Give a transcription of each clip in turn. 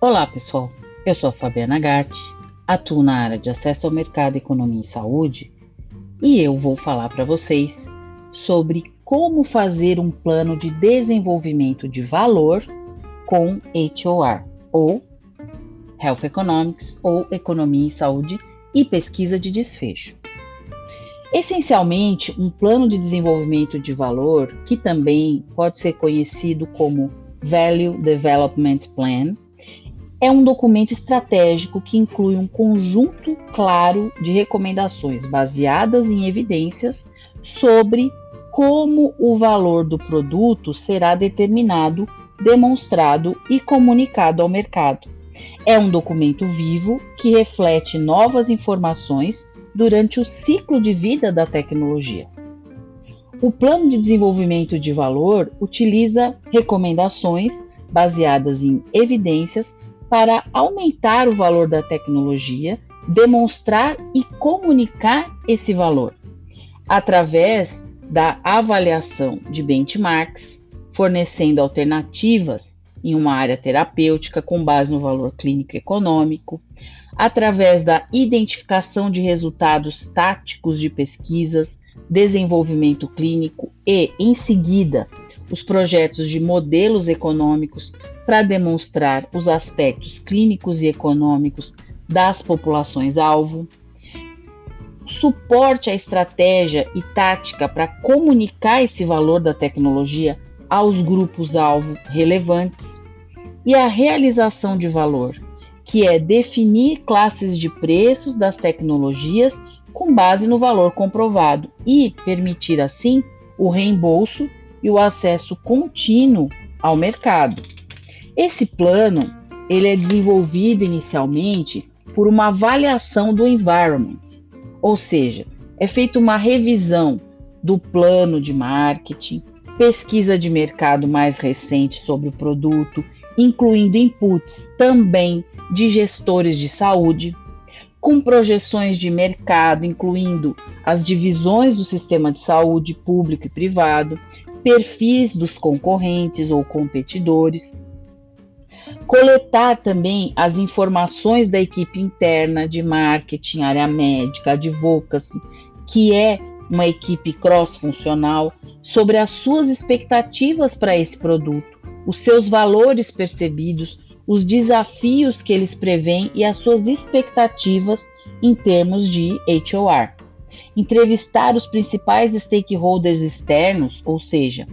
Olá, pessoal. Eu sou a Fabiana Gatti, atuo na área de acesso ao mercado, economia e saúde, e eu vou falar para vocês sobre como fazer um plano de desenvolvimento de valor com HOR, ou Health Economics, ou Economia e Saúde e Pesquisa de Desfecho. Essencialmente, um plano de desenvolvimento de valor, que também pode ser conhecido como Value Development Plan, é um documento estratégico que inclui um conjunto claro de recomendações baseadas em evidências sobre como o valor do produto será determinado, demonstrado e comunicado ao mercado. É um documento vivo que reflete novas informações durante o ciclo de vida da tecnologia. O plano de desenvolvimento de valor utiliza recomendações baseadas em evidências para aumentar o valor da tecnologia, demonstrar e comunicar esse valor através da avaliação de benchmarks, fornecendo alternativas em uma área terapêutica com base no valor clínico econômico, através da identificação de resultados táticos de pesquisas, desenvolvimento clínico e, em seguida, os projetos de modelos econômicos para demonstrar os aspectos clínicos e econômicos das populações-alvo, suporte à estratégia e tática para comunicar esse valor da tecnologia aos grupos-alvo relevantes, e a realização de valor, que é definir classes de preços das tecnologias com base no valor comprovado e permitir assim o reembolso e o acesso contínuo ao mercado. Esse plano ele é desenvolvido inicialmente por uma avaliação do environment, ou seja, é feita uma revisão do plano de marketing, pesquisa de mercado mais recente sobre o produto, incluindo inputs também de gestores de saúde, com projeções de mercado, incluindo as divisões do sistema de saúde público e privado, perfis dos concorrentes ou competidores, Coletar também as informações da equipe interna de marketing, área médica, advocacy, que é uma equipe cross-funcional, sobre as suas expectativas para esse produto, os seus valores percebidos, os desafios que eles preveem e as suas expectativas em termos de HOR. Entrevistar os principais stakeholders externos, ou seja,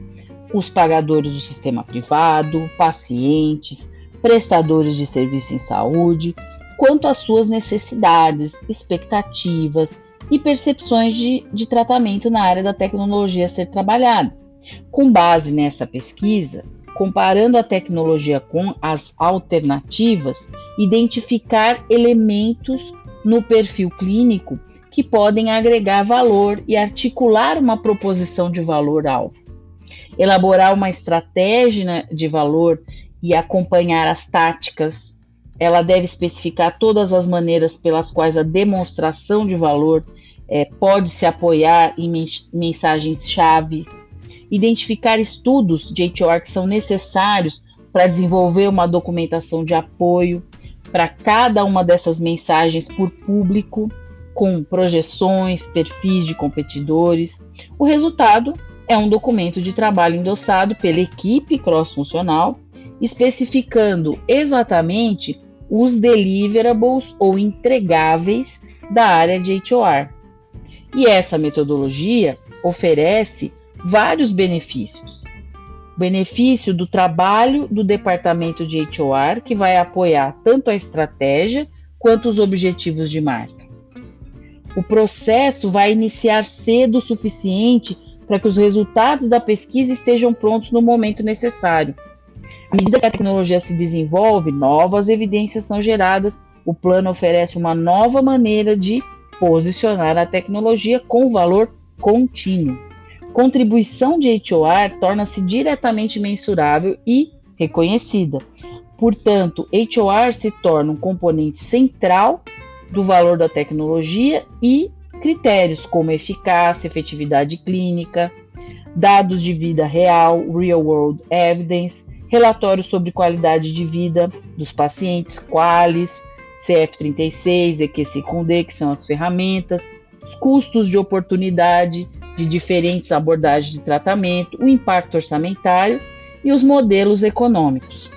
os pagadores do sistema privado, pacientes, prestadores de serviço em saúde, quanto às suas necessidades, expectativas e percepções de, de tratamento na área da tecnologia a ser trabalhada. Com base nessa pesquisa, comparando a tecnologia com as alternativas, identificar elementos no perfil clínico que podem agregar valor e articular uma proposição de valor-alvo. Elaborar uma estratégia de valor e acompanhar as táticas. Ela deve especificar todas as maneiras pelas quais a demonstração de valor é, pode se apoiar em mensagens-chave, identificar estudos de HR que são necessários para desenvolver uma documentação de apoio para cada uma dessas mensagens por público, com projeções, perfis de competidores. O resultado é um documento de trabalho endossado pela equipe cross-funcional especificando exatamente os deliverables ou entregáveis da área de HR. E essa metodologia oferece vários benefícios. Benefício do trabalho do departamento de HR, que vai apoiar tanto a estratégia quanto os objetivos de marca. O processo vai iniciar cedo o suficiente para que os resultados da pesquisa estejam prontos no momento necessário, à medida que a tecnologia se desenvolve, novas evidências são geradas. O plano oferece uma nova maneira de posicionar a tecnologia com valor contínuo. Contribuição de HOR torna-se diretamente mensurável e reconhecida. Portanto, HOR se torna um componente central do valor da tecnologia e critérios como eficácia, efetividade clínica, dados de vida real, real world evidence, relatório sobre qualidade de vida dos pacientes, Qualis, CF36, EQC-D, que são as ferramentas, os custos de oportunidade de diferentes abordagens de tratamento, o impacto orçamentário e os modelos econômicos.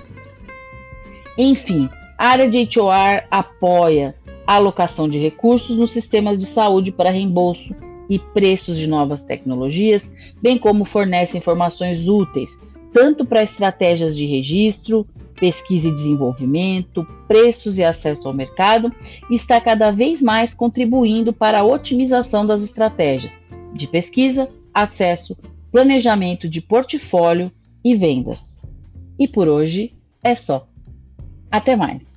Enfim, a área de HOR apoia a alocação de recursos nos sistemas de saúde para reembolso e preços de novas tecnologias, bem como fornece informações úteis tanto para estratégias de registro, pesquisa e desenvolvimento, preços e acesso ao mercado, está cada vez mais contribuindo para a otimização das estratégias de pesquisa, acesso, planejamento de portfólio e vendas. E por hoje é só. Até mais!